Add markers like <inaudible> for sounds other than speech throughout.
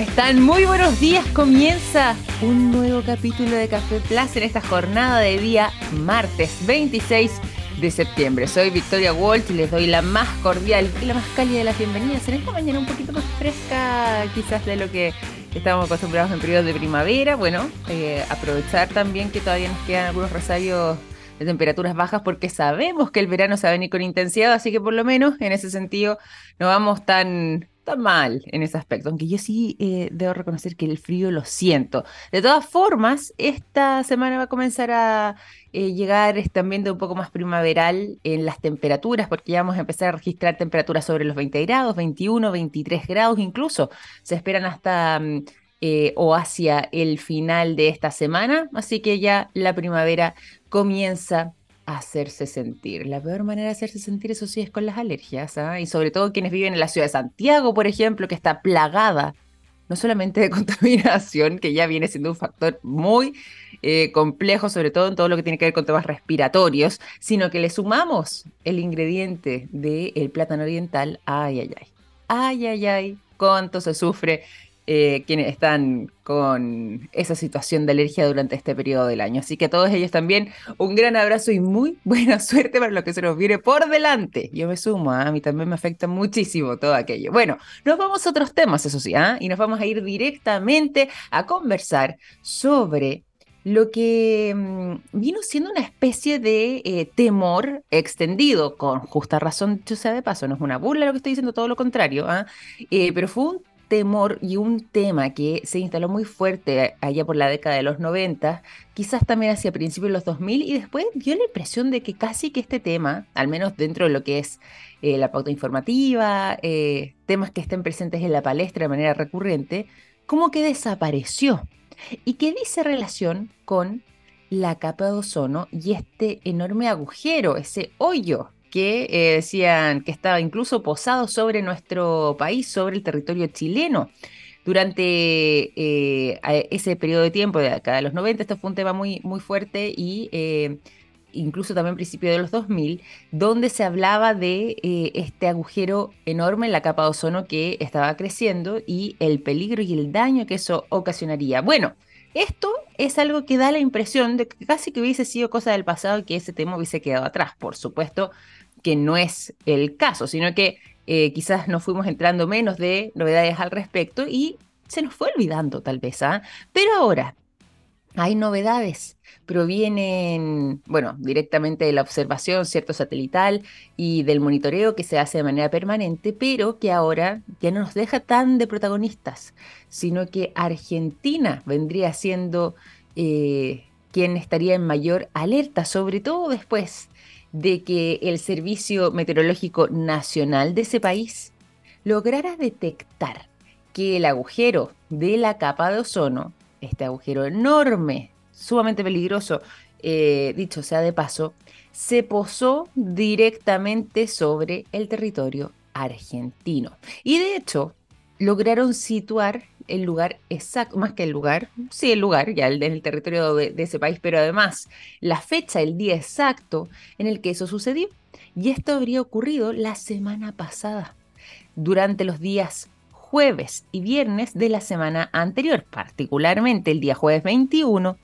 están? Muy buenos días. Comienza un nuevo capítulo de Café Plus en esta jornada de día martes 26 de septiembre. Soy Victoria Walsh y les doy la más cordial y la más cálida de las bienvenidas en esta mañana un poquito más fresca quizás de lo que estamos acostumbrados en periodos de primavera. Bueno, eh, aprovechar también que todavía nos quedan algunos rosarios de temperaturas bajas porque sabemos que el verano se va a venir con intensidad, así que por lo menos en ese sentido no vamos tan mal en ese aspecto, aunque yo sí eh, debo reconocer que el frío lo siento. De todas formas, esta semana va a comenzar a eh, llegar este ambiente un poco más primaveral en las temperaturas, porque ya vamos a empezar a registrar temperaturas sobre los 20 grados, 21, 23 grados incluso. Se esperan hasta... Mm, eh, o hacia el final de esta semana, así que ya la primavera comienza hacerse sentir. La peor manera de hacerse sentir, eso sí, es con las alergias. ¿ah? Y sobre todo quienes viven en la ciudad de Santiago, por ejemplo, que está plagada no solamente de <laughs> contaminación, que ya viene siendo un factor muy eh, complejo, sobre todo en todo lo que tiene que ver con temas respiratorios, sino que le sumamos el ingrediente del plátano oriental. Ay, ay, ay. Ay, ay, ay. Cuánto se sufre eh, quienes están con esa situación de alergia durante este periodo del año. Así que a todos ellos también un gran abrazo y muy <laughs> buena suerte para lo que se nos viene por delante. Yo me sumo, ¿ah? a mí también me afecta muchísimo todo aquello. Bueno, nos vamos a otros temas, eso sí, ¿ah? y nos vamos a ir directamente a conversar sobre lo que mm, vino siendo una especie de eh, temor extendido, con justa razón, yo sea de paso, no es una burla lo que estoy diciendo, todo lo contrario, ¿ah? eh, pero fue un temor y un tema que se instaló muy fuerte allá por la década de los 90, quizás también hacia principios de los 2000, y después dio la impresión de que casi que este tema, al menos dentro de lo que es eh, la pauta informativa, eh, temas que estén presentes en la palestra de manera recurrente, como que desapareció. Y que dice relación con la capa de ozono y este enorme agujero, ese hoyo que eh, decían que estaba incluso posado sobre nuestro país, sobre el territorio chileno. Durante eh, ese periodo de tiempo, de acá de los 90, esto fue un tema muy, muy fuerte y eh, incluso también principio de los 2000, donde se hablaba de este agujero enorme en la capa de ozono que estaba creciendo y el peligro y el daño que eso ocasionaría. Bueno, esto es algo que da la impresión de que casi que hubiese sido cosa del pasado y que ese tema hubiese quedado atrás. Por supuesto, que no es el caso, sino que eh, quizás nos fuimos entrando menos de novedades al respecto y se nos fue olvidando tal vez, ¿ah? Pero ahora hay novedades, provienen, bueno, directamente de la observación, cierto, satelital y del monitoreo que se hace de manera permanente, pero que ahora ya no nos deja tan de protagonistas, sino que Argentina vendría siendo eh, quien estaría en mayor alerta, sobre todo después de que el Servicio Meteorológico Nacional de ese país lograra detectar que el agujero de la capa de ozono, este agujero enorme, sumamente peligroso, eh, dicho sea de paso, se posó directamente sobre el territorio argentino. Y de hecho, lograron situar el lugar exacto, más que el lugar, sí, el lugar, ya en el, territorio de, ese país, pero además la fecha, el día exacto en el que eso sucedió. Y esto habría ocurrido la semana pasada, durante los días jueves y viernes de la semana anterior, particularmente el día jueves 21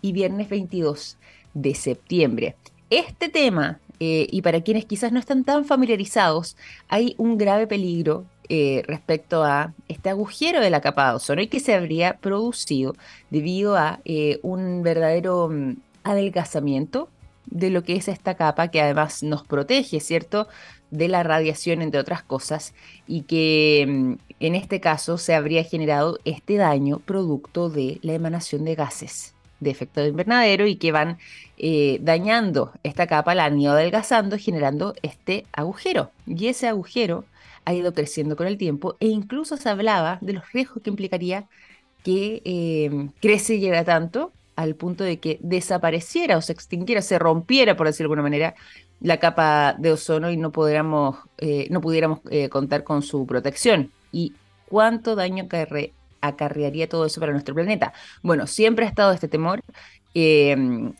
y viernes 22 de septiembre. Este tema, eh, y para quienes quizás no están tan familiarizados, hay un grave peligro eh, respecto a este agujero de la capa de ozono y que se habría producido debido a eh, un verdadero mm, adelgazamiento de lo que es esta capa que además nos protege, ¿cierto? De la radiación, entre otras cosas, y que mm, en este caso se habría generado este daño producto de la emanación de gases de efecto de invernadero y que van eh, dañando esta capa, la han ido adelgazando, generando este agujero. Y ese agujero ha ido creciendo con el tiempo e incluso se hablaba de los riesgos que implicaría que eh, creciera tanto al punto de que desapareciera o se extinguiera, se rompiera, por decirlo de alguna manera, la capa de ozono y no, pudiéramos, eh, no pudiéramos eh, contar con su protección. ¿Y cuánto daño acarrearía todo eso para nuestro planeta? Bueno, siempre ha estado este temor.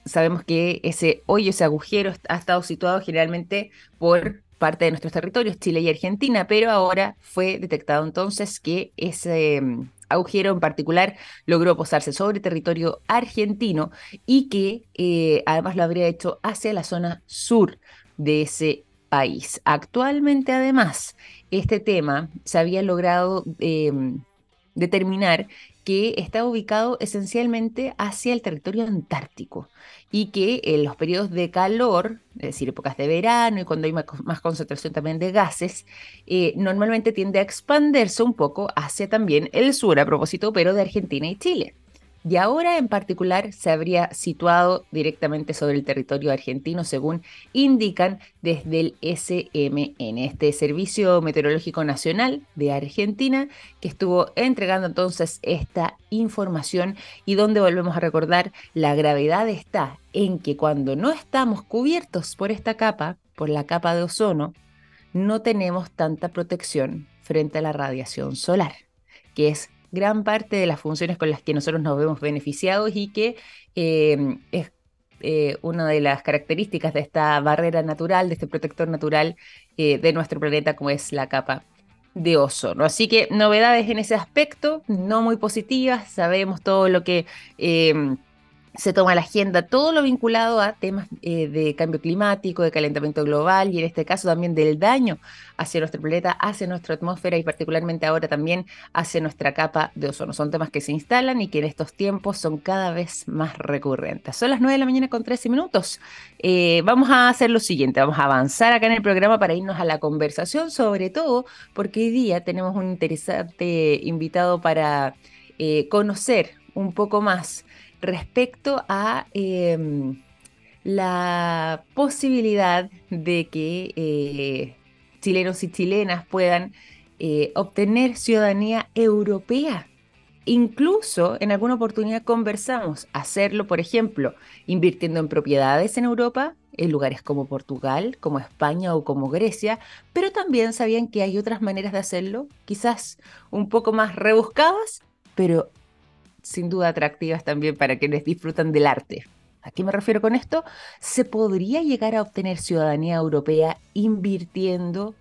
sabemos que ese hoyo, ese agujero ha estado situado generalmente por parte de nuestros territorios, Chile y Argentina, pero ahora fue detectado entonces que ese, agujero en particular logró posarse sobre territorio argentino y que eh, además lo habría hecho hacia la zona sur de ese país. Actualmente, además, este tema se había logrado em, determinar que está ubicado esencialmente hacia el territorio antártico y que en los periodos de calor, es decir, épocas de verano y cuando hay más, concentración también de gases, eh, normalmente tiende a expandirse un poco hacia también el sur, a propósito, pero de Argentina y Chile y ahora en particular se habría situado directamente sobre el territorio argentino, según indican desde el SMN, este Servicio Meteorológico Nacional de Argentina, que estuvo entregando entonces esta información y donde volvemos a recordar la gravedad está en que cuando no estamos cubiertos por esta capa, por la capa de ozono, no tenemos tanta protección frente a la radiación solar, que es gran parte de las funciones con las que nosotros nos vemos beneficiados y que eh, es eh, una de las características de esta barrera natural, de este protector natural eh, de nuestro planeta, como es la capa de ozono. Así que novedades en ese aspecto, no muy positivas, sabemos todo lo que se toma la agenda todo lo vinculado a temas eh, de cambio climático, de calentamiento global y en este caso también del daño hacia nuestro planeta, hacia nuestra atmósfera y particularmente ahora también hacia nuestra capa de ozono. Son temas que se instalan y que en estos tiempos son cada vez más recurrentes. Son las 9 de la mañana con 13 minutos. Eh, vamos a hacer lo siguiente, vamos a avanzar acá en el programa para irnos a la conversación, sobre todo porque hoy día tenemos un interesante invitado para eh, conocer un poco más respecto a em, la posibilidad de que eh, chilenos y chilenas puedan eh, obtener ciudadanía europea. Incluso en alguna oportunidad conversamos hacerlo, por ejemplo, invirtiendo en propiedades en Europa, en lugares como Portugal, como España o como Grecia, pero también sabían que hay otras maneras de hacerlo, quizás un poco más rebuscadas, pero sin duda atractivas también para quienes disfrutan del arte. ¿A qué me refiero con esto? Se podría llegar a obtener ciudadanía europea invirtiendo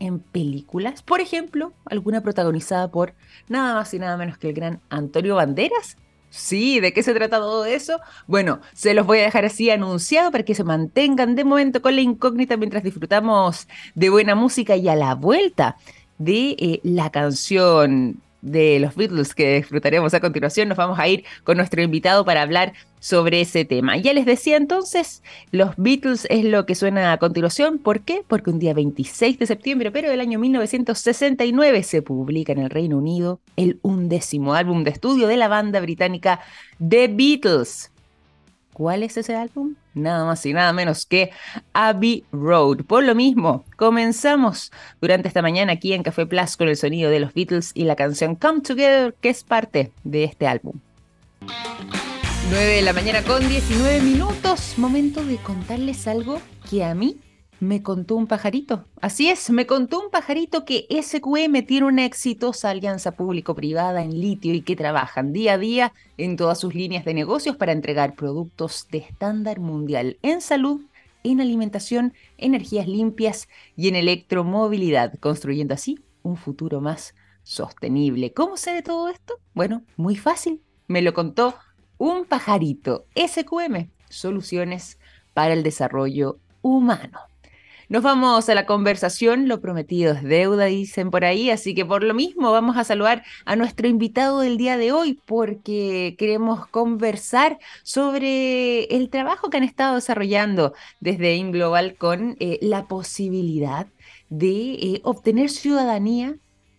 en películas, por ejemplo, alguna protagonizada por nada más y nada menos que el gran Antonio Banderas. Sí, ¿de qué se trata todo eso? Bueno, se los voy a dejar así anunciado para que se mantengan de momento con la incógnita mientras disfrutamos de buena música y a la vuelta de eh, la canción de los Beatles que disfrutaremos a continuación, nos vamos a ir con nuestro invitado para hablar sobre ese tema. Ya les decía entonces, los Beatles es lo que suena a continuación. ¿Por qué? Porque un día 26 de septiembre, pero del año 1969, se publica en el Reino Unido el undécimo álbum de estudio de la banda británica The Beatles. ¿Cuál es ese álbum? Nada más y nada menos que Abbey Road. Por lo mismo, comenzamos durante esta mañana aquí en Café Plus con el sonido de los Beatles y la canción Come Together, que es parte de este álbum. 9 de la mañana con 19 minutos. Momento de contarles algo que a mí me contó un pajarito. Así es, me contó un pajarito que SQM tiene una exitosa alianza público-privada en litio y que trabajan día a día en todas sus líneas de negocios para entregar productos de estándar mundial en salud, en alimentación, energías limpias y en electromovilidad, construyendo así un futuro más sostenible. ¿Cómo sé de todo esto? Bueno, muy fácil. Me lo contó un pajarito. SQM, soluciones para el desarrollo humano. Nos vamos a la conversación, lo prometido es deuda, dicen por ahí, así que por lo mismo vamos a saludar a nuestro invitado del día de hoy porque queremos conversar sobre el trabajo que han estado desarrollando desde InGlobal con eh, la posibilidad de eh, obtener ciudadanía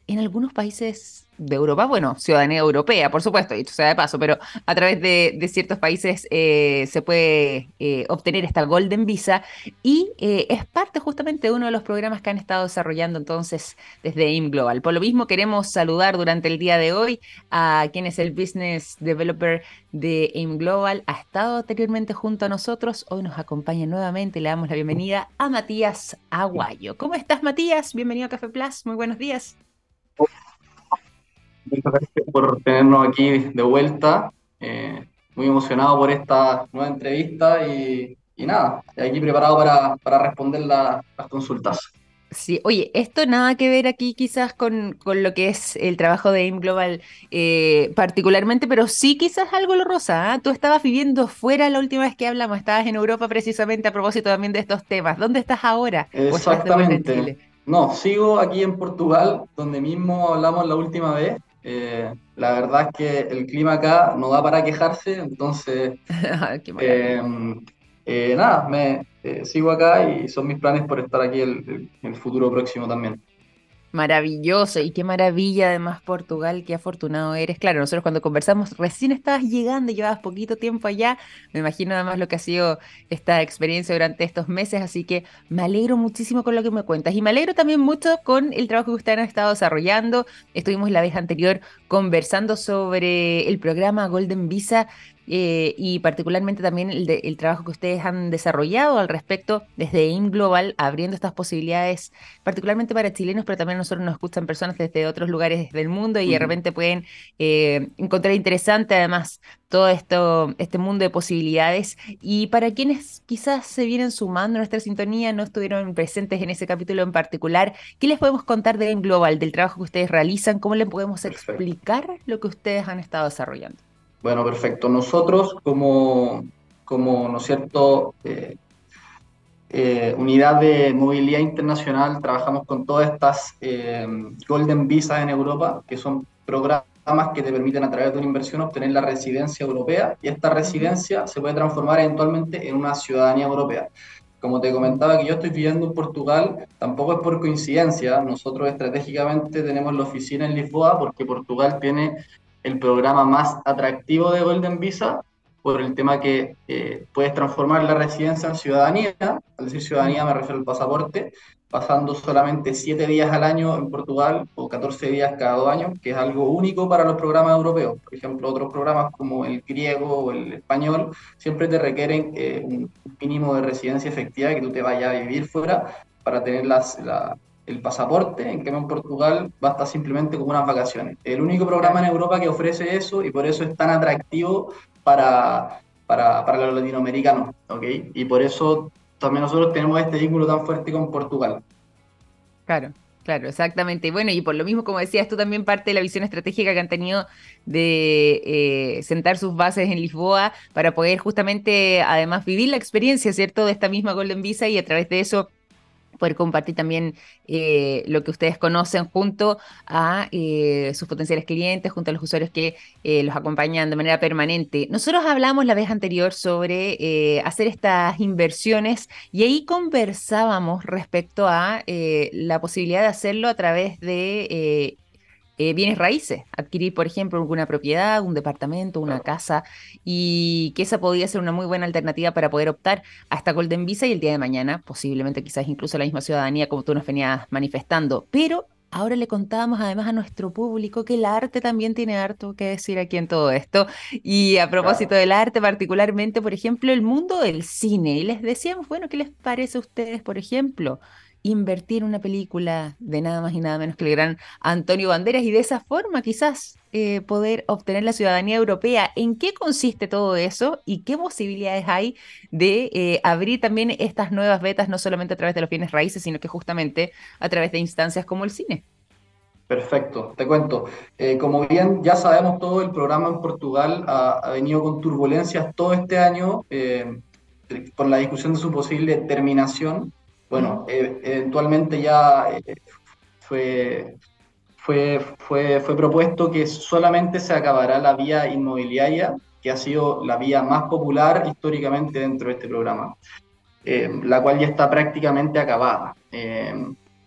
en algunos países de Europa, bueno, ciudadanía europea, por supuesto, y sea de paso, pero a través de, ciertos países eh, se puede eh, obtener esta Golden Visa y eh, es parte justamente de uno de los programas que han estado desarrollando entonces desde IM Global. Por lo mismo, queremos saludar durante el día de hoy a quien es el Business Developer de IM Global, ha estado anteriormente junto a nosotros, hoy nos acompaña nuevamente, le damos la bienvenida a Matías Aguayo. ¿Cómo estás, Matías? Bienvenido a Café Plus, muy buenos días. Muchas gracias por tenernos aquí de vuelta. Eh, muy emocionado por esta nueva entrevista y, y nada, aquí preparado para, para responder las consultas. Sí, oye, esto nada que ver aquí quizás con, con lo que es el trabajo de AIM Global eh, particularmente, pero sí quizás algo lo rosa. ¿ah? Tú estabas viviendo fuera la última vez que hablamos, estabas en Europa precisamente a propósito también de estos temas. ¿Dónde estás ahora? Exactamente. No, sigo aquí en Portugal, donde mismo hablamos la última vez. Eh, la verdad es que el clima acá no da para quejarse, entonces <laughs> eh, eh, nada, me sigo acá y son mis planes por estar aquí en el futuro próximo también. Maravilloso, y qué maravilla además Portugal, qué afortunado eres. Claro, nosotros cuando conversamos recién estabas llegando, llevabas poquito tiempo allá, me imagino además lo que ha sido esta experiencia durante estos meses, así que me alegro muchísimo con lo que me cuentas y me alegro también mucho con el trabajo que ustedes han estado desarrollando. Estuvimos la vez anterior conversando sobre el programa Golden Visa eh, y particularmente también el, trabajo que ustedes han desarrollado al respecto desde AIM Global, abriendo estas posibilidades, particularmente para chilenos, pero también nosotros nos escuchan personas desde otros lugares del mundo y de repente pueden eh, encontrar interesante además todo esto, este mundo de posibilidades. Y para quienes quizás se vienen sumando a nuestra sintonía, no estuvieron presentes en ese capítulo en particular, ¿qué les podemos contar de AIM Global, del trabajo que ustedes realizan? ¿Cómo les podemos explicar lo que ustedes han estado desarrollando? Bueno, perfecto. Nosotros como, como ¿no es cierto?, eh, eh, unidad de movilidad internacional, trabajamos con todas estas eh, Golden Visas en Europa, que son programas que te permiten a través de una inversión obtener la residencia europea y esta residencia se puede transformar eventualmente en una ciudadanía europea. Como te comentaba que yo estoy viviendo en Portugal, tampoco es por coincidencia. Nosotros estratégicamente tenemos la oficina en Lisboa porque Portugal tiene el programa más atractivo de Golden Visa por el tema que eh, puedes transformar la residencia en ciudadanía, al decir ciudadanía me refiero al pasaporte, pasando solamente 7 días al año en Portugal o 14 días cada dos años, que es algo único para los programas europeos. Por ejemplo, otros programas como el griego o el español siempre te requieren eh, un mínimo de residencia efectiva, que tú te vayas a vivir fuera para tener las, la, el pasaporte, en cambio en Portugal basta simplemente con unas vacaciones. El único programa en Europa que ofrece eso y por eso es tan atractivo para, para, para los latinoamericanos. Y por eso también nosotros tenemos este vínculo tan fuerte con Portugal. Claro, Claro, exactamente. Bueno, y por lo mismo, como decías, tú también parte de la visión estratégica que han tenido de eh, sentar sus bases en Lisboa para poder justamente, además, vivir la experiencia, ¿cierto?, de esta misma Golden Visa y a través de eso poder compartir también eh, lo que ustedes conocen junto a eh, sus potenciales clientes, junto a los usuarios que eh, los acompañan de manera permanente. Nosotros hablamos la vez anterior sobre hacer estas inversiones y ahí conversábamos respecto a la posibilidad de hacerlo a través de eh, bienes raíces, adquirir, por ejemplo, alguna propiedad, un departamento, una casa, y que esa podría ser una muy buena alternativa para poder optar a esta Golden Visa y el día de mañana, posiblemente quizás incluso la misma ciudadanía como tú nos venías manifestando. Pero ahora le contábamos además a nuestro público que el arte también tiene harto que decir aquí en todo esto. Y a propósito del arte, particularmente, por ejemplo, el mundo del cine. Y les decíamos, bueno, ¿qué les parece a ustedes, por ejemplo? Invertir una película de nada más y nada menos que el gran Antonio Banderas y de esa forma quizás eh, poder obtener la ciudadanía europea. ¿En qué consiste todo eso y qué posibilidades hay de eh, abrir también estas nuevas vetas, no solamente a través de los bienes raíces, sino que justamente a través de instancias como el cine? Perfecto, te cuento. Eh, como bien ya sabemos todo, el programa en Portugal ha, venido con turbulencias todo este año por la discusión de su posible terminación bueno, eh, eventualmente ya eh, fue, fue, fue, fue propuesto que solamente se acabará la vía inmobiliaria, que ha sido la vía más popular históricamente dentro de este programa, eh, la cual ya está prácticamente acabada.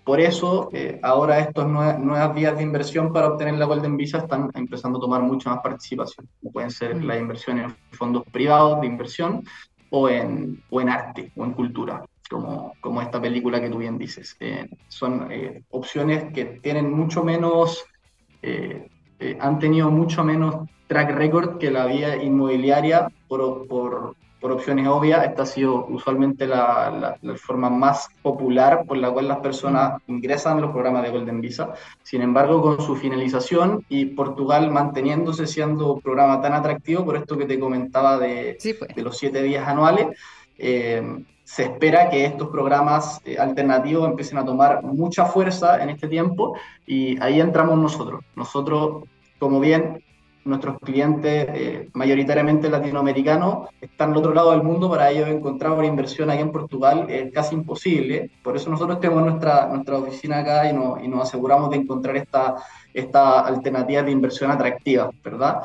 por eso, ahora estas nuevas, vías de inversión para obtener la Golden Visa están empezando a tomar mucha más participación, como pueden ser la inversión en fondos privados de inversión o en, o en arte o en cultura como, como esta película que tú bien dices. Eh, son eh, opciones que tienen mucho menos, eh, han tenido mucho menos track record que la vía inmobiliaria por, por, por opciones obvias. Esta ha sido usualmente la, la, forma más popular por la cual las personas ingresan a los programas de Golden Visa. Sin embargo, con su finalización y Portugal manteniéndose siendo un programa tan atractivo, por esto que te comentaba de, pues. de los siete días anuales, se espera que estos programas eh, alternativos empiecen a tomar mucha fuerza en este tiempo y ahí entramos nosotros. Nosotros, como bien nuestros clientes eh, mayoritariamente latinoamericanos están al otro lado del mundo, para ellos encontrar una inversión aquí en Portugal es casi imposible. Por eso nosotros tenemos nuestra, nuestra oficina acá y, y nos aseguramos de encontrar esta, esta alternativa de inversión atractiva, ¿verdad?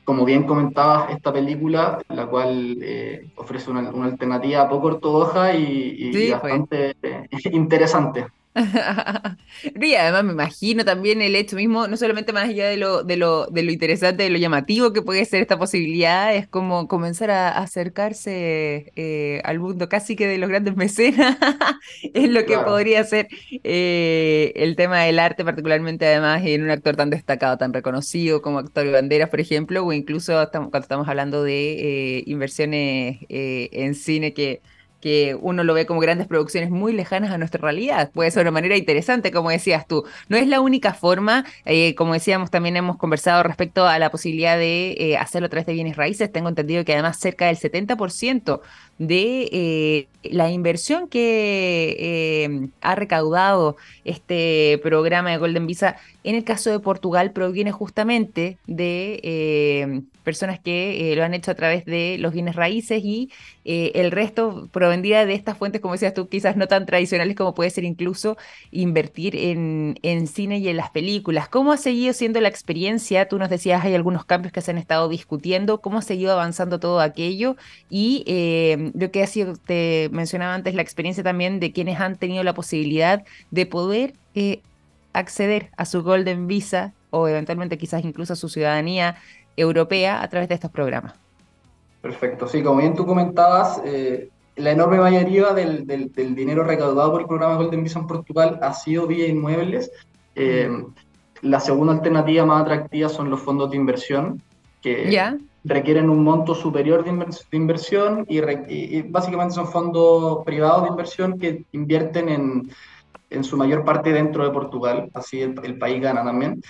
Eh, como bien comentabas, esta película, la cual eh, ofrece una, alternativa poco ortodoxa y, y bastante <laughs> interesante. <laughs> y además me imagino también el hecho mismo, no solamente más allá de lo, de lo, de lo interesante, de lo llamativo que puede ser esta posibilidad, es como comenzar a acercarse eh, al mundo casi que de los grandes mecenas, <laughs> es lo que podría ser eh, el tema del arte, particularmente además en un actor tan destacado, tan reconocido como actor de banderas, por ejemplo, o incluso cuando estamos hablando de eh, inversiones en cine que que uno lo ve como grandes producciones muy lejanas a nuestra realidad. Puede ser una manera interesante, como decías tú. No es la única forma, eh, como decíamos, también hemos conversado respecto a la posibilidad de eh, hacerlo a través de bienes raíces. Tengo entendido que además cerca del 70% de eh, la inversión que ha recaudado este programa de Golden Visa en el caso de Portugal proviene justamente de personas que lo han hecho a través de los bienes raíces y el resto provendría de estas fuentes, como decías tú, quizás no tan tradicionales como puede ser incluso invertir en, en cine y en las películas. ¿Cómo ha seguido siendo la experiencia? Tú nos decías, hay algunos cambios que se han estado discutiendo, ¿cómo ha seguido avanzando todo aquello? Y lo que ha sido, te mencionaba antes, la experiencia también de quienes han tenido la posibilidad de poder eh, acceder a su Golden Visa o eventualmente quizás incluso a su ciudadanía europea a través de estos programas. Perfecto, sí, como bien tú comentabas, eh, la enorme mayoría del, dinero recaudado por el programa Golden Visa en Portugal ha sido vía inmuebles. Eh, la segunda alternativa más atractiva son los fondos de inversión, que ¿Ya? requieren un monto superior de, inversión y, básicamente son fondos privados de inversión que invierten en, en su mayor parte dentro de Portugal, así el, país gana también.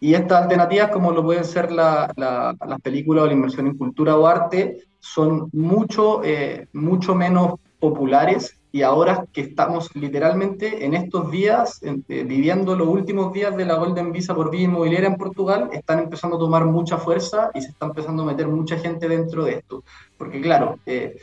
Y estas alternativas, como lo pueden ser la, las películas o la inversión en cultura o arte, son mucho, eh, mucho menos populares y ahora que estamos literalmente en estos días, eh, viviendo los últimos días de la Golden Visa por vía inmobiliaria en Portugal, están empezando a tomar mucha fuerza y se está empezando a meter mucha gente dentro de esto. Porque claro, eh,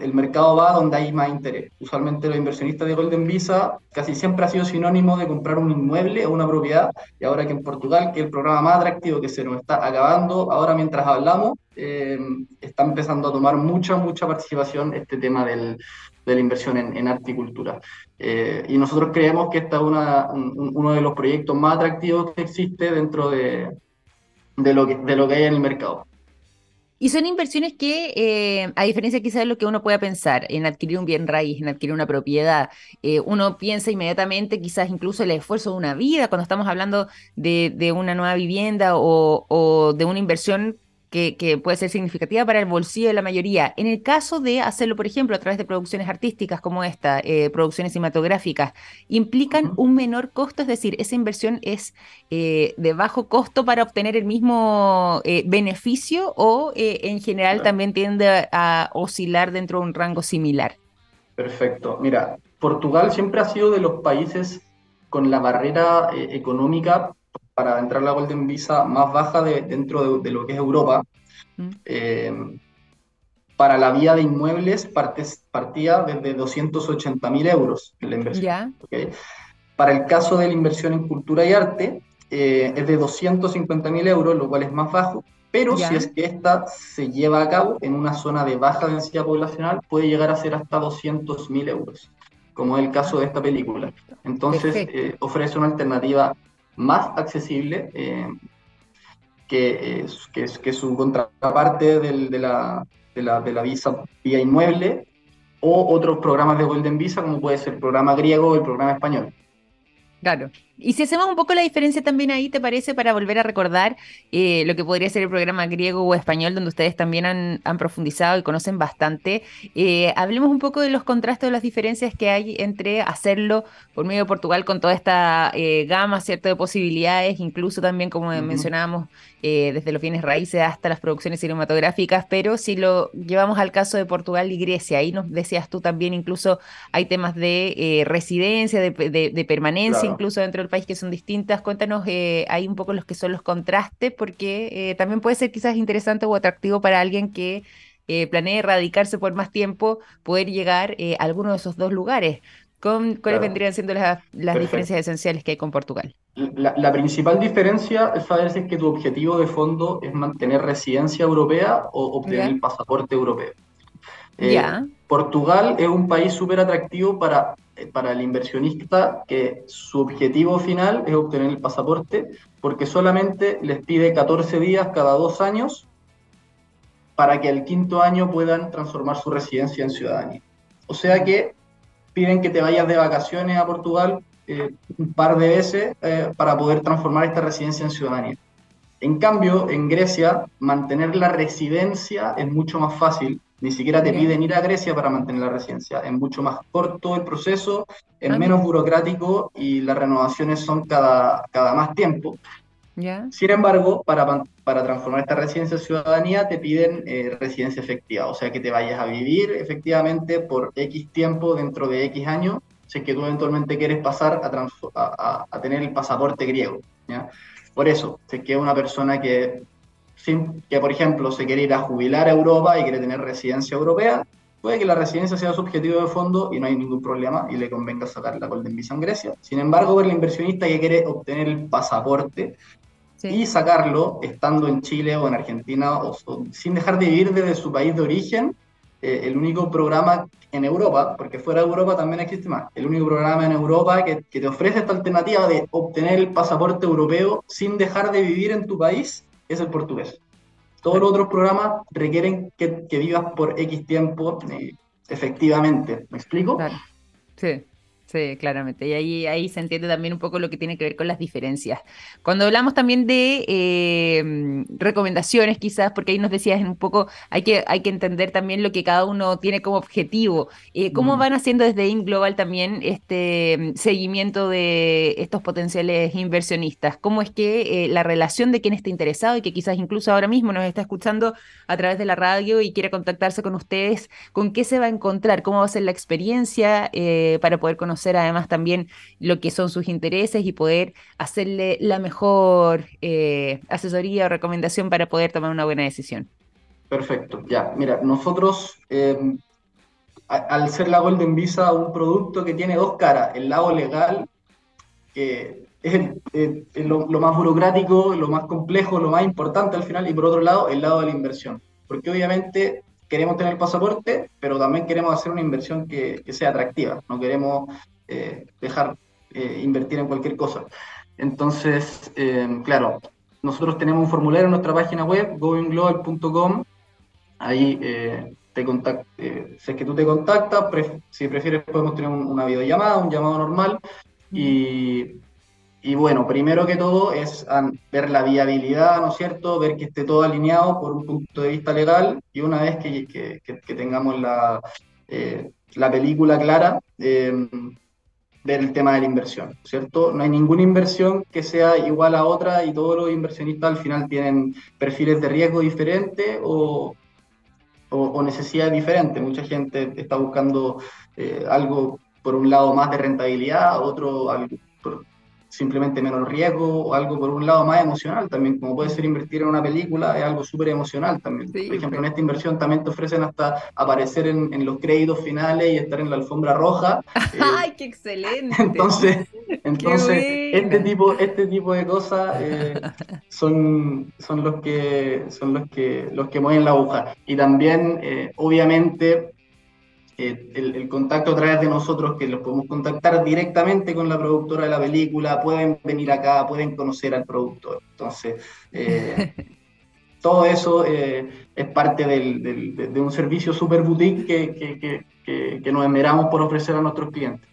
el mercado va donde hay más interés. Usualmente los inversionistas de Golden Visa casi siempre ha sido sinónimo de comprar un inmueble o una propiedad, y ahora que en Portugal, que es el programa más atractivo que se nos está acabando, ahora mientras hablamos, eh, está empezando a tomar mucha, mucha participación este tema del, de la inversión en, en y cultura. Eh, y nosotros creemos que este es uno de los proyectos más atractivos que existe dentro de, de, lo, que, de lo que hay en el mercado. Y son inversiones que, eh, a diferencia quizás de lo que uno pueda pensar en adquirir un bien raíz, en adquirir una propiedad, eh, uno piensa inmediatamente quizás incluso el esfuerzo de una vida cuando estamos hablando de, de una nueva vivienda o, o de una inversión que, puede ser significativa para el bolsillo de la mayoría. En el caso de hacerlo, por ejemplo, a través de producciones artísticas como esta, eh, producciones cinematográficas, implican un menor costo, es decir, esa inversión es eh, de bajo costo para obtener el mismo eh, beneficio o en general también tiende a oscilar dentro de un rango similar. Perfecto. Mira, Portugal siempre ha sido de los países con la barrera económica para entrar la Golden Visa más baja de, dentro de, lo que es Europa. Mm. Eh, para la vía de inmuebles partía desde 280 mil euros en la inversión. Para el caso de la inversión en cultura y arte, eh, es de 250 mil euros, lo cual es más bajo, pero si es que esta se lleva a cabo en una zona de baja densidad poblacional, puede llegar a ser hasta 200 mil euros, como es el caso de esta película. Entonces, eh, ofrece una alternativa más accesible eh, que, que, que, su contraparte del, de, la, de, la, de, la, visa vía inmueble o otros programas de Golden Visa, como puede ser el programa griego o el programa español. Claro. Y si hacemos un poco la diferencia también ahí, ¿te parece? Para volver a recordar eh, lo que podría ser el programa griego o español, donde ustedes también han, profundizado y conocen bastante. Eh, hablemos un poco de los contrastes o las diferencias que hay entre hacerlo por medio de Portugal con toda esta eh, gama, ¿cierto?, de posibilidades, incluso también, como mencionábamos, desde los bienes raíces hasta las producciones cinematográficas, pero si lo llevamos al caso de Portugal y Grecia, ahí nos decías tú también, incluso hay temas de residencia, de, permanencia, incluso dentro del país que son distintas. Cuéntanos eh, ahí un poco los que son los contrastes, porque eh, también puede ser quizás interesante o atractivo para alguien que eh, planee radicarse por más tiempo, poder llegar a alguno de esos dos lugares. ¿Cuáles vendrían siendo las, diferencias esenciales que hay con Portugal? La, principal diferencia es saber si es que tu objetivo de fondo es mantener residencia europea o obtener el pasaporte europeo. Portugal es un país súper atractivo para para el inversionista que su objetivo final es obtener el pasaporte, porque solamente les pide 14 días cada dos años para que al quinto año puedan transformar su residencia en ciudadanía. O sea que piden que te vayas de vacaciones a Portugal eh, un par de veces eh, para poder transformar esta residencia en ciudadanía. En cambio, en Grecia, mantener la residencia es mucho más fácil ni siquiera te piden ir a Grecia para mantener la residencia. Es mucho más corto el proceso, es ah, menos burocrático y las renovaciones son cada, cada más tiempo. Sin embargo, para, para transformar esta residencia en ciudadanía te piden eh, residencia efectiva, o sea que te vayas a vivir efectivamente por X tiempo dentro de X años, si es que tú eventualmente quieres pasar a, a, tener el pasaporte griego. ¿ya? Por eso, si es que una persona que que, por ejemplo, se quiere ir a jubilar a Europa y quiere tener residencia europea, puede que la residencia sea su objetivo de fondo y no hay ningún problema y le convenga sacar la Golden Visa en Grecia. Sin embargo, para el inversionista que quiere obtener el pasaporte y sacarlo estando en Chile o en Argentina o, sin dejar de vivir desde su país de origen, eh, el único programa en Europa, porque fuera de Europa también existe más, el único programa en Europa que, que te ofrece esta alternativa de obtener el pasaporte europeo sin dejar de vivir en tu país es el portugués. Todos los otros programas requieren que, vivas por X tiempo eh, efectivamente. ¿Me explico? Sí. Sí, claramente. Y ahí, ahí se entiende también un poco lo que tiene que ver con las diferencias. Cuando hablamos también de eh, recomendaciones, quizás, porque ahí nos decías un poco, hay que, hay que entender también lo que cada uno tiene como objetivo. Eh, ¿Cómo mm. van haciendo desde InGlobal también este seguimiento de estos potenciales inversionistas? ¿Cómo es que eh, la relación de quien está interesado y que quizás incluso ahora mismo nos está escuchando a través de la radio y quiere contactarse con ustedes, con qué se va a encontrar? ¿Cómo va a ser la experiencia para poder conocer? Además también lo que son sus intereses y poder hacerle la mejor eh, asesoría o recomendación para poder tomar una buena decisión. Perfecto, ya, mira, nosotros em, al ser la Golden Visa un producto que tiene dos caras, el lado legal, que es, lo, más burocrático, lo más complejo, lo más importante al final, y por otro lado, el lado de la inversión. Porque obviamente queremos tener pasaporte, pero también queremos hacer una inversión que, que sea atractiva. No queremos eh, dejar eh, invertir en cualquier cosa. Entonces, eh, claro, nosotros tenemos un formulario en nuestra página web, goingglobal.com. Ahí te si es que tú te contactas, si prefieres podemos tener una videollamada, un llamado normal. Y, y, bueno, primero que todo es ver la viabilidad, ¿no es cierto? Ver que esté todo alineado por un punto de vista legal y una vez que, que, tengamos la, la película clara, ver el tema de la inversión, ¿cierto? No hay ninguna inversión que sea igual a otra y todos los inversionistas al final tienen perfiles de riesgo diferentes o, o, necesidades diferentes. Mucha gente está buscando eh, algo por un lado más de rentabilidad, otro algo, simplemente menos riesgo o algo por un lado más emocional también, como puede ser invertir en una película, es algo súper emocional también. por ejemplo, en esta inversión también te ofrecen hasta aparecer en, en, los créditos finales y estar en la alfombra roja. <laughs> ¡Ay, qué <laughs> excelente! Entonces, entonces este, tipo, este tipo de cosas eh, <laughs> son, son, los que, son los, que, los que mueven la aguja. Y también, eh, obviamente, eh, el, contacto a través de nosotros, que los podemos contactar directamente con la productora de la película, pueden venir acá, pueden conocer al productor. Entonces, <laughs> eh, todo eso eh, es parte de, un servicio super boutique que, que, que, nos esmeramos por ofrecer a nuestros clientes.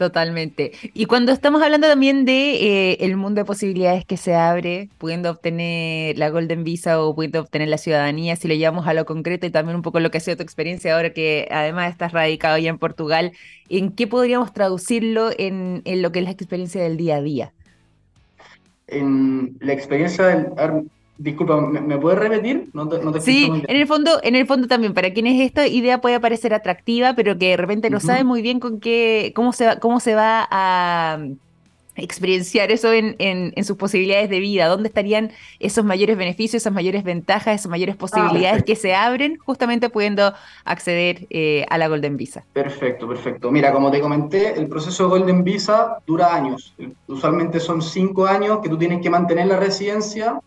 Totalmente. Y cuando estamos hablando también de eh, el mundo de posibilidades que se abre, pudiendo obtener la Golden Visa o pudiendo obtener la ciudadanía, si lo llevamos a lo concreto y también un poco lo que ha sido tu experiencia ahora que además estás radicado ya en Portugal, ¿en qué podríamos traducirlo en, en lo que es la experiencia del día a día? En la experiencia del... Disculpa, ¿me, puedes repetir? No sí, en el fondo, en el fondo también, para quienes esta idea puede parecer atractiva, pero que de repente no sabe muy bien con qué, cómo se va, cómo se va a mm, experienciar eso en, en, sus posibilidades de vida, dónde estarían esos mayores beneficios, esas mayores ventajas, esas mayores ah, posibilidades que se abren justamente pudiendo acceder eh, a la Golden Visa. Perfecto, perfecto. Mira, como te comenté, el proceso de Golden Visa dura años. Usualmente son cinco años que tú tienes que mantener la residencia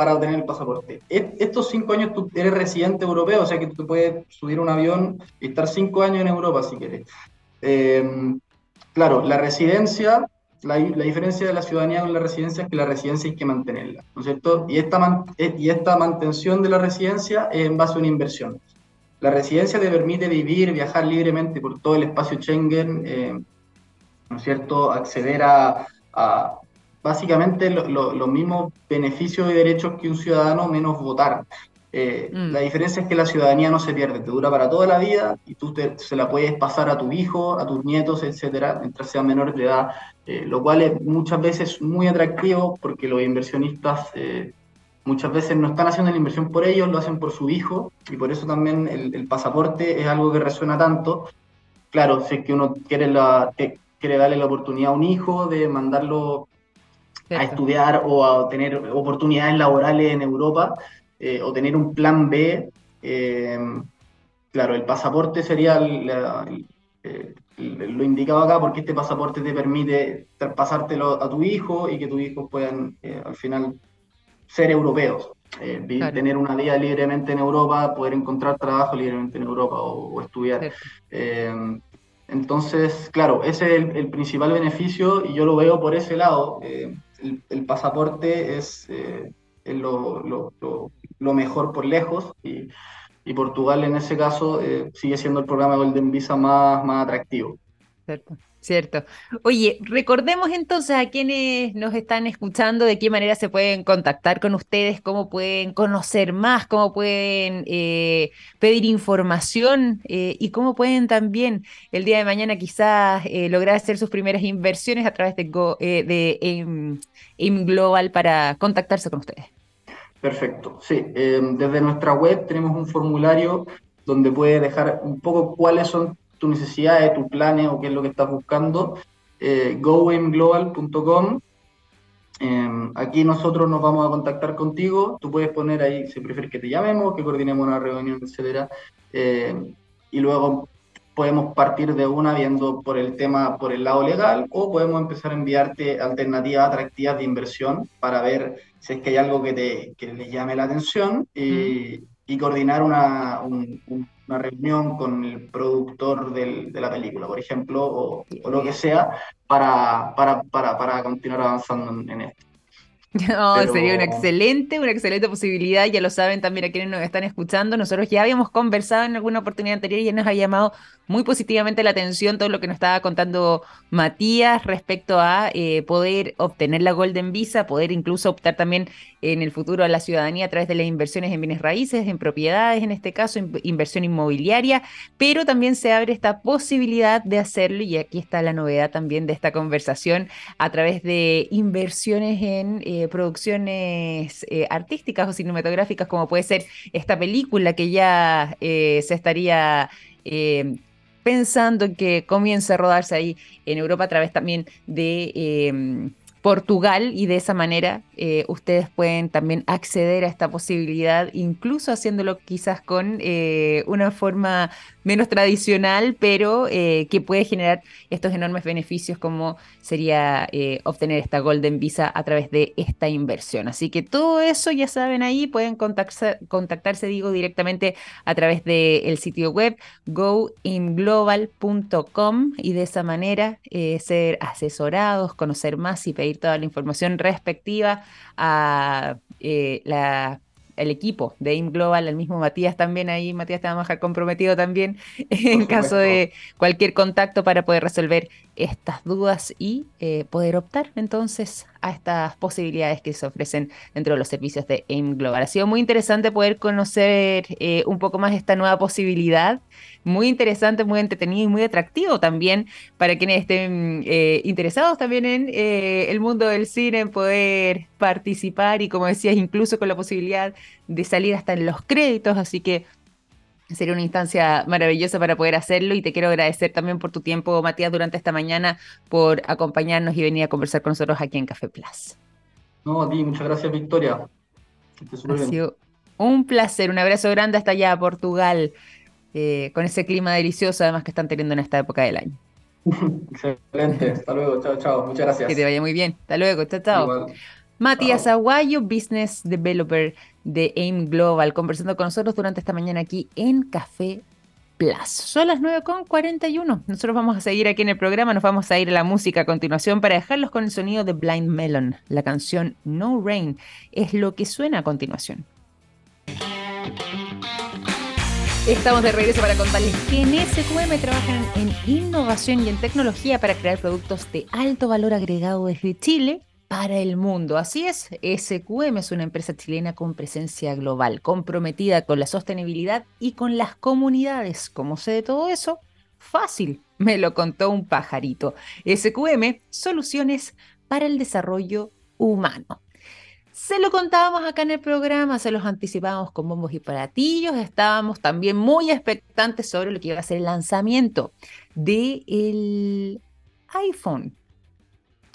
para obtener el pasaporte. Estos cinco años tú eres residente europeo, o sea que tú puedes subir un avión y estar cinco años en Europa si quieres. Eh, claro, la residencia, la, diferencia de la ciudadanía con la residencia es que la residencia hay que mantenerla, ¿no es cierto? Y esta, eh, y esta mantención de la residencia es en base a una inversión. La residencia te permite vivir, viajar libremente por todo el espacio Schengen, eh, ¿no es cierto? Acceder a, básicamente los mismos beneficios y derechos que un ciudadano menos votar. Eh, mm. La diferencia es que la ciudadanía no se pierde, te dura para toda la vida y tú se la puedes pasar a tu hijo, a tus nietos, etcétera, mientras sean menores de edad, eh, lo cual es muchas veces muy atractivo porque los inversionistas eh, muchas veces no están haciendo la inversión por ellos, lo hacen por su hijo y por eso también el, pasaporte es algo que resuena tanto. Claro, si es que uno quiere, la, quiere darle la oportunidad a un hijo de mandarlo a estudiar o a tener oportunidades laborales en Europa eh, o tener un plan B. Eh, claro, el pasaporte sería eh, lo indicado acá porque este pasaporte te permite pasártelo a tu hijo y que tus hijos puedan al final ser europeos. tener una vida libremente en Europa, poder encontrar trabajo libremente en Europa o, estudiar. entonces, claro, ese es el, principal beneficio y yo lo veo por ese lado el, pasaporte es, eh, lo, mejor por lejos y, Portugal en ese caso eh, sigue siendo el programa Golden Visa más, más atractivo. Cierto. Cierto. Oye, recordemos entonces a quienes nos están escuchando de qué manera se pueden contactar con ustedes, cómo pueden conocer más, cómo pueden eh, pedir información eh, y cómo pueden también el día de mañana quizás eh, lograr hacer sus primeras inversiones a través de, Go, de Global para contactarse con ustedes. Perfecto. Sí, desde nuestra web tenemos un formulario donde puede dejar un poco cuáles son tu necesidades, tus planes o qué es lo que estás buscando, eh, goemglobal.com. Em, aquí nosotros nos vamos a contactar contigo. Tú puedes poner ahí si prefieres que te llamemos, que coordinemos una reunión, etcétera. Em, y luego podemos partir de una viendo por el tema, por el lado legal, o podemos empezar a enviarte alternativas atractivas de inversión para ver si es que hay algo que te, que le llame la atención y, y coordinar una, una, reunión con el productor del, de la película, por ejemplo, o, o lo que sea, para, para, para, para continuar avanzando en esto. <laughs> No, sería una excelente, una excelente posibilidad, ya lo saben también a quienes nos están escuchando. Nosotros ya habíamos conversado en alguna oportunidad anterior y ya nos ha llamado muy positivamente la atención todo lo que nos estaba contando Matías respecto a eh, poder obtener la Golden Visa, poder incluso optar también en el futuro a la ciudadanía a través de las inversiones en bienes raíces, en propiedades, en este caso, inversión inmobiliaria, pero también se abre esta posibilidad de hacerlo, y aquí está la novedad también de esta conversación, a través de inversiones en eh, producciones eh, artísticas o cinematográficas, como puede ser esta película que ya se estaría pensando en que comience a rodarse ahí en Europa a través también de em, Portugal y de esa manera eh, ustedes pueden también acceder a esta posibilidad, incluso haciéndolo quizás con eh, una forma menos tradicional, pero eh, que puede generar estos enormes beneficios como sería obtener esta Golden Visa a través de esta inversión. Así que todo eso ya saben ahí, pueden contactarse, contactarse digo, directamente a través del sitio web goinglobal.com y de esa manera ser asesorados, conocer más y pedir toda la información respectiva a eh, la el equipo de AIM Global, el mismo Matías también ahí, Matías te vamos a dejar comprometido también <laughs> en caso de cualquier contacto para poder resolver estas dudas y eh, poder optar entonces a estas posibilidades que se ofrecen dentro de los servicios de AIM Global. Ha sido muy interesante poder conocer eh, un poco más esta nueva posibilidad, muy interesante, muy entretenido y muy atractivo también para quienes estén eh, interesados también en el mundo del cine, en poder participar y como decías, incluso con la posibilidad de salir hasta en los créditos, así que Sería una instancia maravillosa para poder hacerlo y te quiero agradecer también por tu tiempo, Matías, durante esta mañana, por acompañarnos y venir a conversar con nosotros aquí en Café Plus. No, a ti, muchas gracias, Victoria. Ha sido un placer, un abrazo grande hasta allá, Portugal, eh, con ese clima delicioso además que están teniendo en esta época del año. <laughs> Excelente, hasta luego, chao, chao, muchas gracias. Que te vaya muy bien, hasta luego, chao, chao. Matías Aguayo, Business Developer de AIM Global, conversando con nosotros durante esta mañana aquí en Café Plus. Son las 9.41. Nosotros vamos a seguir aquí en el programa, nos vamos a ir a la música a continuación para dejarlos con el sonido de Blind Melon. La canción No Rain es lo que suena a continuación. Estamos de regreso para contarles que en SQM trabajan en innovación y en tecnología para crear productos de alto valor agregado desde Chile para el mundo. Así es, SQM es una empresa chilena con presencia global, comprometida con la sostenibilidad y con las comunidades. ¿Cómo sé de todo eso? Fácil, <laughs> me lo contó un pajarito. SQM, soluciones para el desarrollo humano. Se lo contábamos acá en el programa, se los anticipábamos con bombos y platillos, estábamos también muy expectantes sobre lo que iba a ser el lanzamiento del iPhone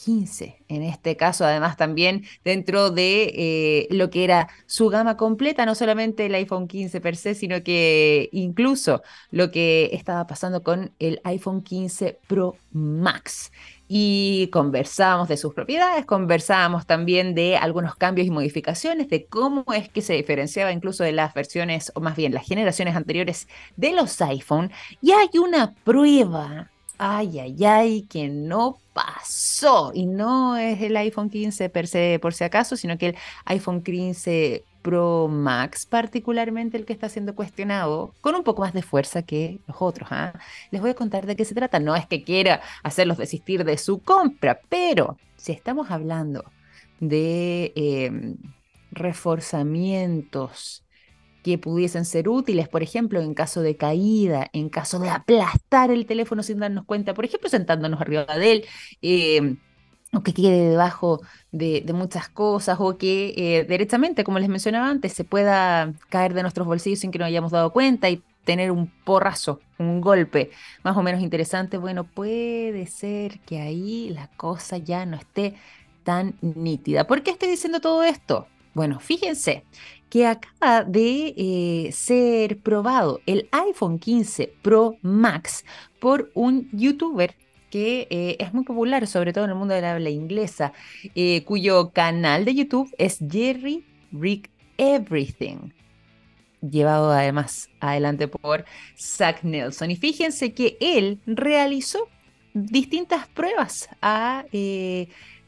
15. En este caso, además, también dentro de eh, lo que era su gama completa, no solamente el iPhone 15 per se, sino que incluso lo que estaba pasando con el iPhone 15 Pro Max. Y conversábamos de sus propiedades, conversábamos también de algunos cambios y modificaciones, de cómo es que se diferenciaba incluso de las versiones, o más bien las generaciones anteriores de los iPhone. Y hay una prueba ay, ay, ay, que no pasó. Y no es el iPhone 15 per se, por si acaso, sino que el iPhone 15 Pro Max, particularmente el que está siendo cuestionado, con un poco más de fuerza que los otros. ¿ah? Les voy a contar de qué se trata. No es que quiera hacerlos desistir de su compra, pero si estamos hablando de em, reforzamientos que pudiesen ser útiles, por ejemplo, en caso de caída, en caso de aplastar el teléfono sin darnos cuenta, por ejemplo, sentándonos arriba de él. Eh, o que quede debajo de, muchas cosas, o que eh, directamente, como les mencionaba antes, se pueda caer de nuestros bolsillos sin que nos hayamos dado cuenta y tener un porrazo, un golpe más o menos interesante, bueno, puede ser que ahí la cosa ya no esté tan nítida. ¿Por qué estoy diciendo todo esto? Bueno, fíjense que acaba de eh, ser probado el iPhone 15 Pro Max por un youtuber que eh, es muy popular, sobre todo en el mundo de la habla inglesa, eh, cuyo canal de YouTube es Jerry Rick Everything, llevado además adelante por Zach Nelson. Y fíjense que él realizó distintas pruebas a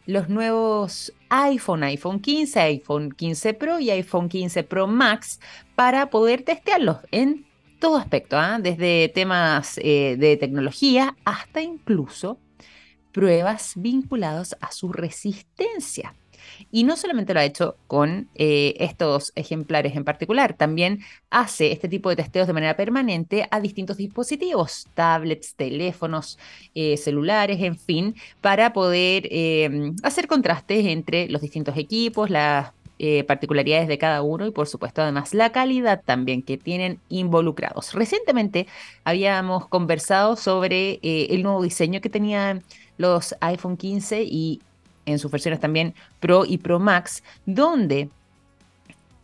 los nuevos iPhone, iPhone 15, iPhone 15 Pro y iPhone 15 Pro Max para poder testearlos en todo aspecto, ¿ah? desde temas eh, de tecnología hasta incluso pruebas vinculadas a su resistencia. Y no solamente lo ha hecho con eh, estos ejemplares en particular, también hace este tipo de testeos de manera permanente a distintos dispositivos, tablets, teléfonos, eh, celulares, en fin, para poder eh, hacer contrastes entre los distintos equipos, las particularidades de cada uno y por supuesto además la calidad también que tienen involucrados. Recientemente habíamos conversado sobre el nuevo diseño que tenían los iPhone 15 y en sus versiones también Pro y Pro Max, donde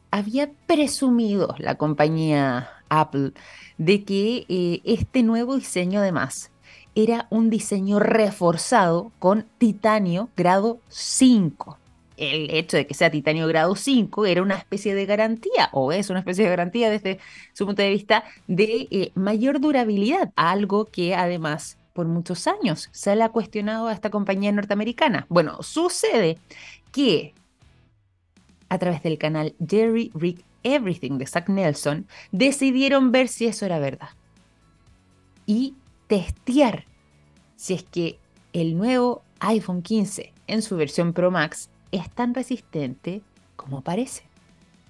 había presumido la compañía Apple de que eh, este nuevo diseño además era un diseño reforzado con titanio grado 5. El hecho de que sea titanio grado 5 era una especie de garantía, o es una especie de garantía desde su punto de vista, de eh, mayor durabilidad, algo que además por muchos años. Se le ha cuestionado a esta compañía norteamericana. Bueno, sucede que a través del canal Jerry Rick Everything de Zach Nelson, decidieron ver si eso era verdad. Y testear si es que el nuevo iPhone 15 en su versión Pro Max es tan resistente como parece.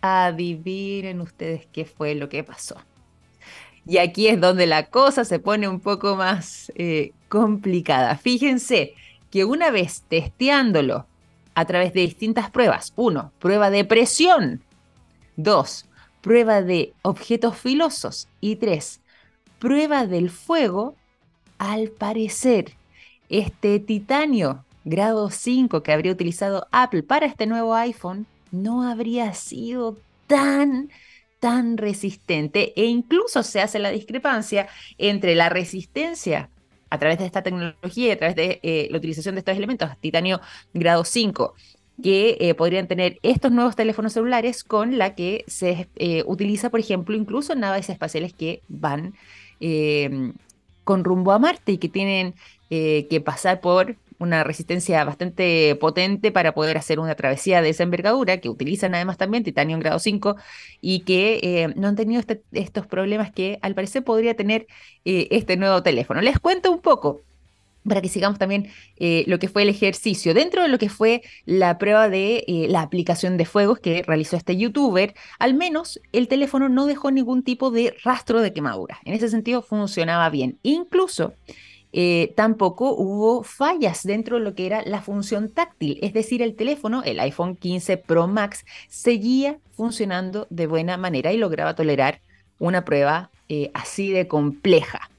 Adivinen ustedes qué fue lo que pasó. Y aquí es donde la cosa se pone un poco más eh, complicada. Fíjense que una vez testeándolo a través de distintas pruebas, uno, prueba de presión, dos, prueba de objetos filosos y tres, prueba del fuego, al parecer este titanio grado 5 que habría utilizado Apple para este nuevo iPhone no habría sido tan tan resistente e incluso se hace la discrepancia entre la resistencia a través de esta tecnología y a través de eh, la utilización de estos elementos, titanio grado 5, que eh, podrían tener estos nuevos teléfonos celulares con la que se eh, utiliza, por ejemplo, incluso naves espaciales que van con rumbo a Marte y que tienen que pasar por una resistencia bastante potente para poder hacer una travesía de esa envergadura, que utilizan además también titanio en grado 5 y que eh, no han tenido este, estos problemas que al parecer podría tener eh, este nuevo teléfono. Les cuento un poco para que sigamos también eh, lo que fue el ejercicio. Dentro de lo que fue la prueba de la aplicación de fuegos que realizó este youtuber, al menos el teléfono no dejó ningún tipo de rastro de quemadura. En ese sentido funcionaba bien. Incluso eh, tampoco hubo fallas dentro de lo que era la función táctil, es decir, el teléfono, el iPhone 15 Pro Max, seguía funcionando de buena manera y lograba tolerar una prueba eh, así de compleja.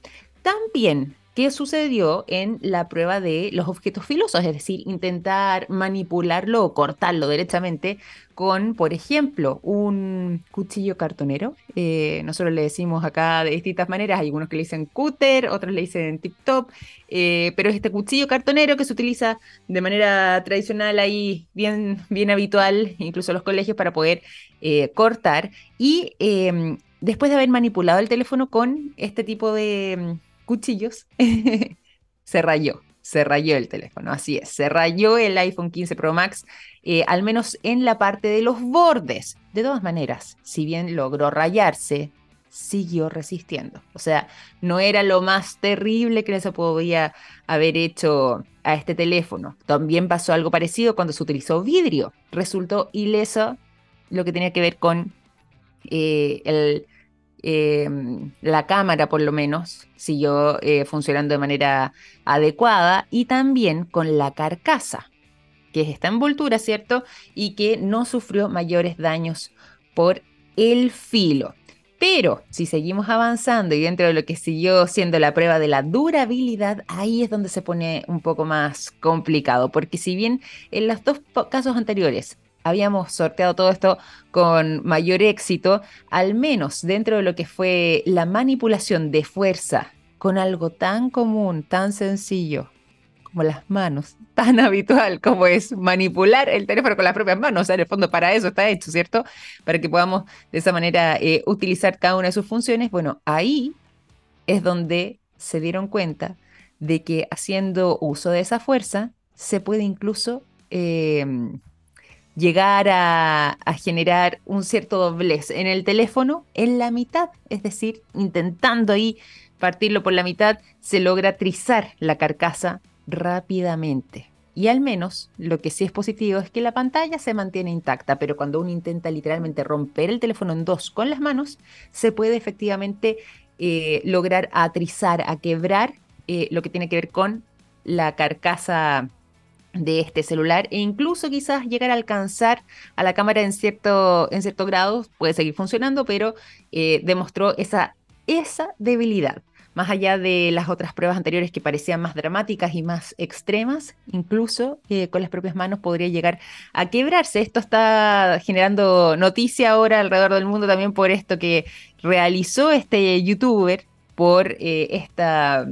También ¿Qué sucedió en la prueba de los objetos filosos? Es decir, intentar manipularlo o cortarlo directamente con, por ejemplo, un cuchillo cartonero. Eh, nosotros le decimos acá de distintas maneras, hay algunos que le dicen cúter, otros le dicen tip top, eh, pero es este cuchillo cartonero que se utiliza de manera tradicional ahí, bien, bien habitual, incluso en los colegios, para poder eh, cortar. Y em, después de haber manipulado el teléfono con este tipo de cuchillos, <laughs> se rayó, se rayó el teléfono, así es, se rayó el iPhone 15 Pro Max, eh, al menos en la parte de los bordes. De todas maneras, si bien logró rayarse, siguió resistiendo. O sea, no era lo más terrible que se podía haber hecho a este teléfono. También pasó algo parecido cuando se utilizó vidrio. Resultó ileso lo que tenía que ver con eh, el Em, la cámara por lo menos siguió eh, funcionando de manera adecuada y también con la carcasa, que es esta envoltura, ¿cierto? Y que no sufrió mayores daños por el filo. Pero si seguimos avanzando y dentro de lo que siguió siendo la prueba de la durabilidad, ahí es donde se pone un poco más complicado, porque si bien en los dos casos anteriores habíamos sorteado todo esto con mayor éxito, al menos dentro de lo que fue la manipulación de fuerza con algo tan común, tan sencillo como las manos, tan <laughs> habitual como es manipular el teléfono con las propias manos. O sea, en el fondo para eso está hecho, ¿cierto? Para que podamos de esa manera eh, utilizar cada una de sus funciones. Bueno, ahí es donde se dieron cuenta de que haciendo uso de esa fuerza se puede incluso em, llegar a, generar un cierto doblez en el teléfono en la mitad, es decir, intentando ahí partirlo por la mitad, se logra trizar la carcasa rápidamente. Y al menos lo que sí es positivo es que la pantalla se mantiene intacta, pero cuando uno intenta literalmente romper el teléfono en dos con las manos, se puede efectivamente eh, lograr atrizar, a quebrar eh, lo que tiene que ver con la carcasa de este celular e incluso quizás llegar a alcanzar a la cámara en cierto, en grado, puede seguir funcionando, pero eh, demostró esa, esa debilidad. Más allá de las otras pruebas anteriores que parecían más dramáticas y más extremas, incluso eh, con las propias manos podría llegar a quebrarse. Esto está generando noticia ahora alrededor del mundo también por esto que realizó este youtuber, por eh, esta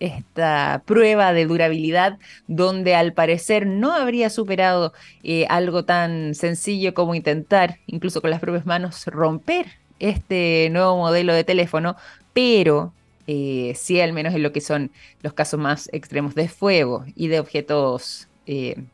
esta prueba de durabilidad donde al parecer no habría superado eh, algo tan sencillo como intentar, incluso con las propias manos, romper este nuevo modelo de teléfono, pero eh, sí al menos en lo que son los casos más extremos de fuego y de objetos eh,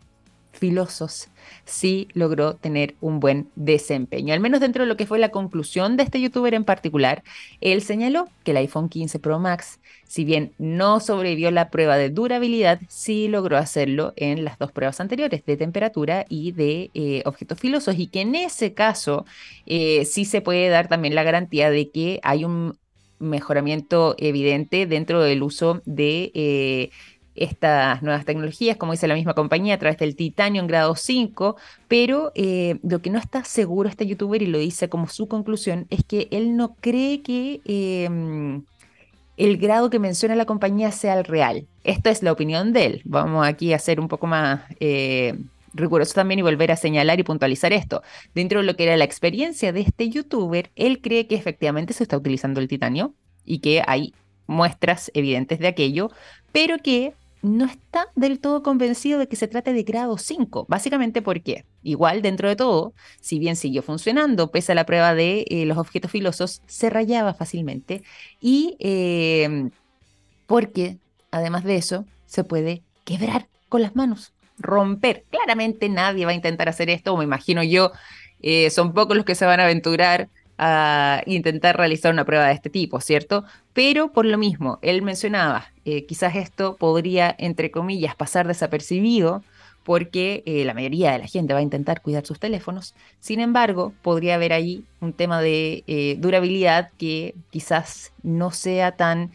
filosos sí logró tener un buen desempeño. Al menos dentro de lo que fue la conclusión de este youtuber en particular, él señaló que el iPhone 15 Pro Max, si bien no sobrevivió la prueba de durabilidad, sí logró hacerlo en las dos pruebas anteriores, de temperatura y de eh, objetos filosos, y que en ese caso eh, sí se puede dar también la garantía de que hay un mejoramiento evidente dentro del uso de eh, estas nuevas tecnologías, como dice la misma compañía, a través del titanio en grado 5, pero eh, lo que no está seguro este youtuber y lo dice como su conclusión es que él no cree que em, el grado que menciona la compañía sea el real. Esta es la opinión de él. Vamos aquí a ser un poco más eh, riguroso también y volver a señalar y puntualizar esto. Dentro de lo que era la experiencia de este youtuber, él cree que efectivamente se está utilizando el titanio y que hay muestras evidentes de aquello, pero que no está del todo convencido de que se trate de grado 5. Básicamente porque, igual dentro de todo, si bien siguió funcionando, pese a la prueba de eh, los objetos filosos, se rayaba fácilmente. Y em, porque, además de eso, se puede quebrar con las manos, romper. Claramente nadie va a intentar hacer esto, me imagino yo, eh, son pocos los que se van a aventurar intentar realizar una prueba de este tipo, ¿cierto? Pero por lo mismo, él mencionaba, eh, quizás esto podría, entre comillas, pasar desapercibido porque eh, la mayoría de la gente va a intentar cuidar sus teléfonos. Sin embargo, podría haber ahí un tema de eh, durabilidad que quizás no sea tan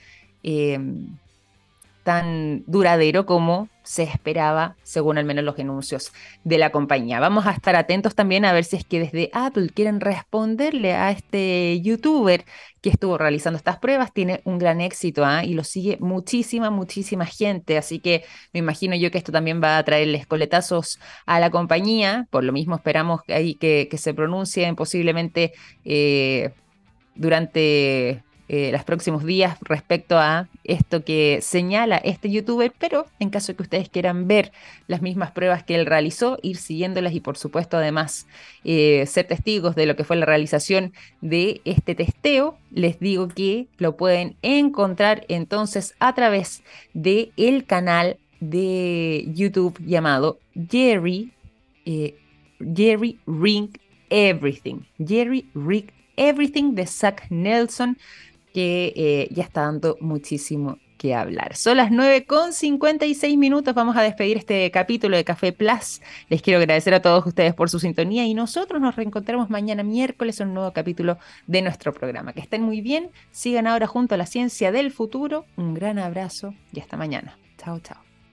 tan duradero como se esperaba, según al menos los anuncios de la compañía. Vamos a estar atentos también a ver si es que desde Apple quieren responderle a este youtuber que estuvo realizando estas pruebas. Tiene un gran éxito ¿ah? y lo sigue muchísima, muchísima gente. Así que me imagino yo que esto también va a traerles coletazos a la compañía. Por lo mismo esperamos que, que, que se pronuncien posiblemente eh, durante eh, los próximos días respecto a esto que señala este youtuber, pero en caso de que ustedes quieran ver las mismas pruebas que él realizó, ir siguiéndolas y por supuesto además eh, ser testigos de lo que fue la realización de este testeo, les digo que lo pueden encontrar entonces a través de el canal de YouTube llamado Jerry, eh, Jerry Ring Everything. Jerry Ring Everything de Zach Nelson que eh, ya está dando muchísimo que hablar. Son las 9 con 56 minutos. Vamos a despedir este capítulo de Café Plus. Les quiero agradecer a todos ustedes por su sintonía y nosotros nos reencontramos mañana miércoles en un nuevo capítulo de nuestro programa. Que estén muy bien. Sigan ahora junto a la ciencia del futuro. Un gran abrazo y hasta mañana. Chao, chao.